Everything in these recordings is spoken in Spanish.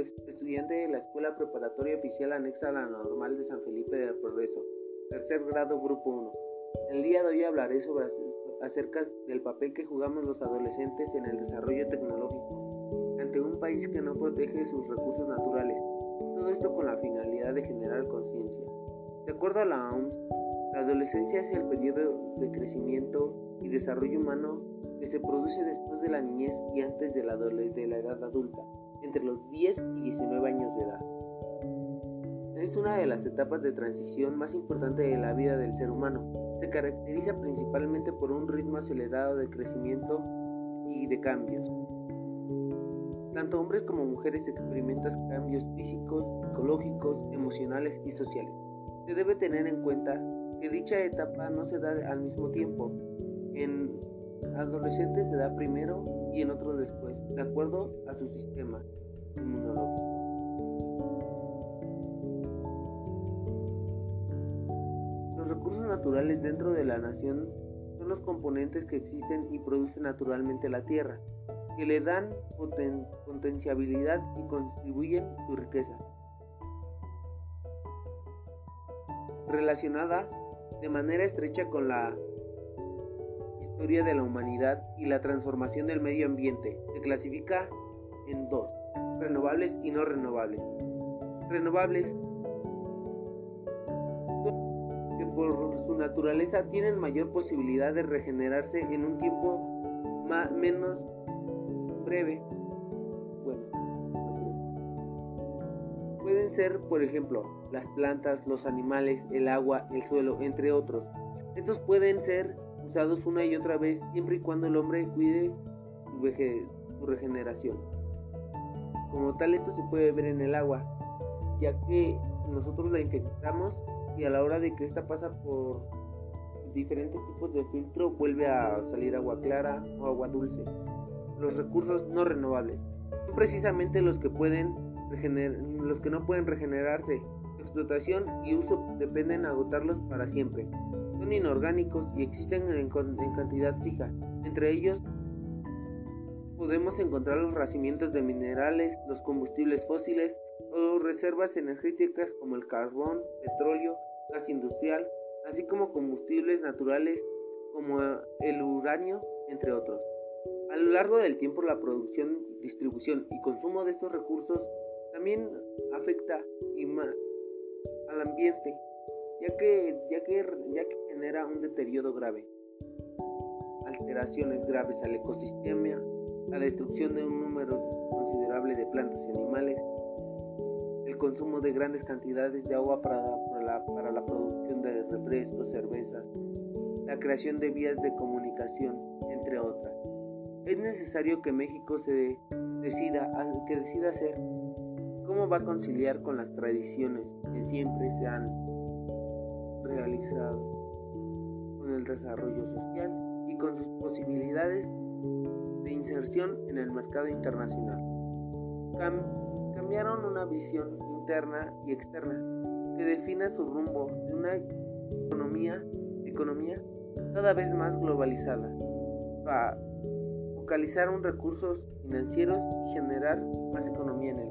Estudiante de la Escuela Preparatoria Oficial Anexa a la Normal de San Felipe del Progreso, tercer grado, grupo 1. El día de hoy hablaré sobre acerca del papel que jugamos los adolescentes en el desarrollo tecnológico ante un país que no protege sus recursos naturales. Todo esto con la finalidad de generar conciencia. De acuerdo a la OMS, la adolescencia es el periodo de crecimiento y desarrollo humano que se produce después de la niñez y antes de la, de la edad adulta, entre los 10 y 19 años de edad. Es una de las etapas de transición más importantes de la vida del ser humano. Se caracteriza principalmente por un ritmo acelerado de crecimiento y de cambios. Tanto hombres como mujeres experimentan cambios físicos, psicológicos, emocionales y sociales. Se debe tener en cuenta que dicha etapa no se da al mismo tiempo. En adolescentes se da primero y en otros después, de acuerdo a su sistema inmunológico. Los recursos naturales dentro de la nación son los componentes que existen y producen naturalmente la tierra, que le dan potenciabilidad y contribuyen su riqueza. Relacionada de manera estrecha con la historia de la humanidad y la transformación del medio ambiente. Se clasifica en dos, renovables y no renovables. Renovables que por su naturaleza tienen mayor posibilidad de regenerarse en un tiempo más, menos breve. Bueno, pueden ser, por ejemplo, las plantas, los animales, el agua, el suelo, entre otros. Estos pueden ser usados una y otra vez siempre y cuando el hombre cuide su regeneración. Como tal esto se puede ver en el agua, ya que nosotros la infectamos y a la hora de que esta pasa por diferentes tipos de filtro vuelve a salir agua clara o agua dulce. Los recursos no renovables son precisamente los que pueden los que no pueden regenerarse. Explotación y uso dependen agotarlos para siempre inorgánicos y existen en, cantidad fija. Entre ellos podemos encontrar los racimientos de minerales, los combustibles fósiles o reservas energéticas como el carbón, petróleo, gas industrial, así como combustibles naturales como el uranio, entre otros. A lo largo del tiempo la producción, distribución y consumo de estos recursos también afecta al ambiente ya que, ya que, ya que genera un deterioro grave, alteraciones graves al ecosistema, la destrucción de un número considerable de plantas y animales, el consumo de grandes cantidades de agua para, la, para la producción de refrescos, cervezas, la creación de vías de comunicación, entre otras. Es necesario que México se decida, que decida hacer cómo va a conciliar con las tradiciones que siempre se han realizado con el desarrollo social y con sus posibilidades de inserción en el mercado internacional. cambiaron una visión interna y externa que defina su rumbo de una economía, economía cada vez más globalizada para focalizar un recursos financieros y generar más economía en él.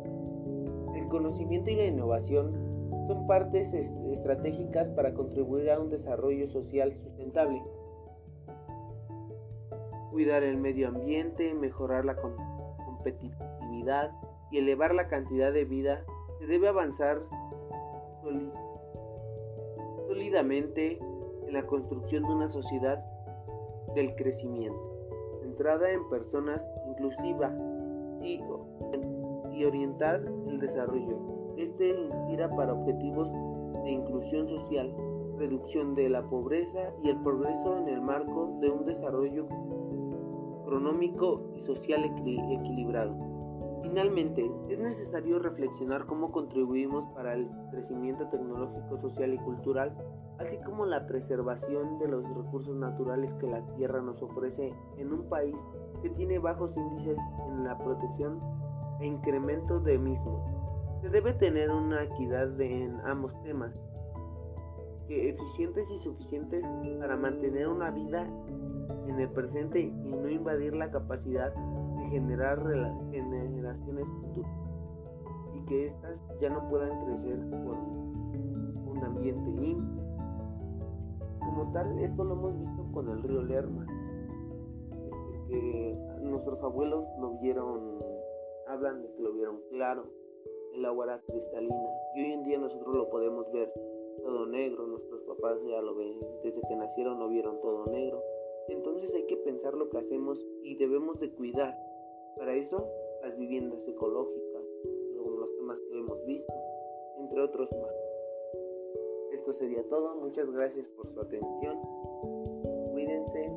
El conocimiento y la innovación son partes estratégicas para contribuir a un desarrollo social sustentable. Cuidar el medio ambiente, mejorar la competitividad y elevar la cantidad de vida, se debe avanzar sólidamente en la construcción de una sociedad del crecimiento, centrada en personas inclusivas y, y orientar el desarrollo este inspira para objetivos de inclusión social, reducción de la pobreza y el progreso en el marco de un desarrollo económico y social equilibrado. Finalmente, es necesario reflexionar cómo contribuimos para el crecimiento tecnológico, social y cultural, así como la preservación de los recursos naturales que la Tierra nos ofrece en un país que tiene bajos índices en la protección e incremento de mismos. Se debe tener una equidad en ambos temas, que eficientes y suficientes para mantener una vida en el presente y no invadir la capacidad de generar generaciones futuras. que éstas ya no puedan crecer con un ambiente limpio. Como tal, esto lo hemos visto con el río Lerma, este, que nuestros abuelos lo vieron, hablan de que lo vieron claro, el agua era cristalina, y hoy en día nosotros lo podemos ver todo negro, nuestros papás ya lo ven, desde que nacieron lo vieron todo negro. Entonces hay que pensar lo que hacemos y debemos de cuidar. Para eso, las viviendas ecológicas, los temas que hemos visto, entre otros más. Esto sería todo. Muchas gracias por su atención. Cuídense.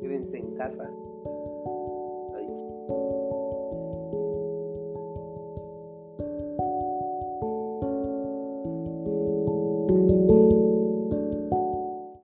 Quédense en casa.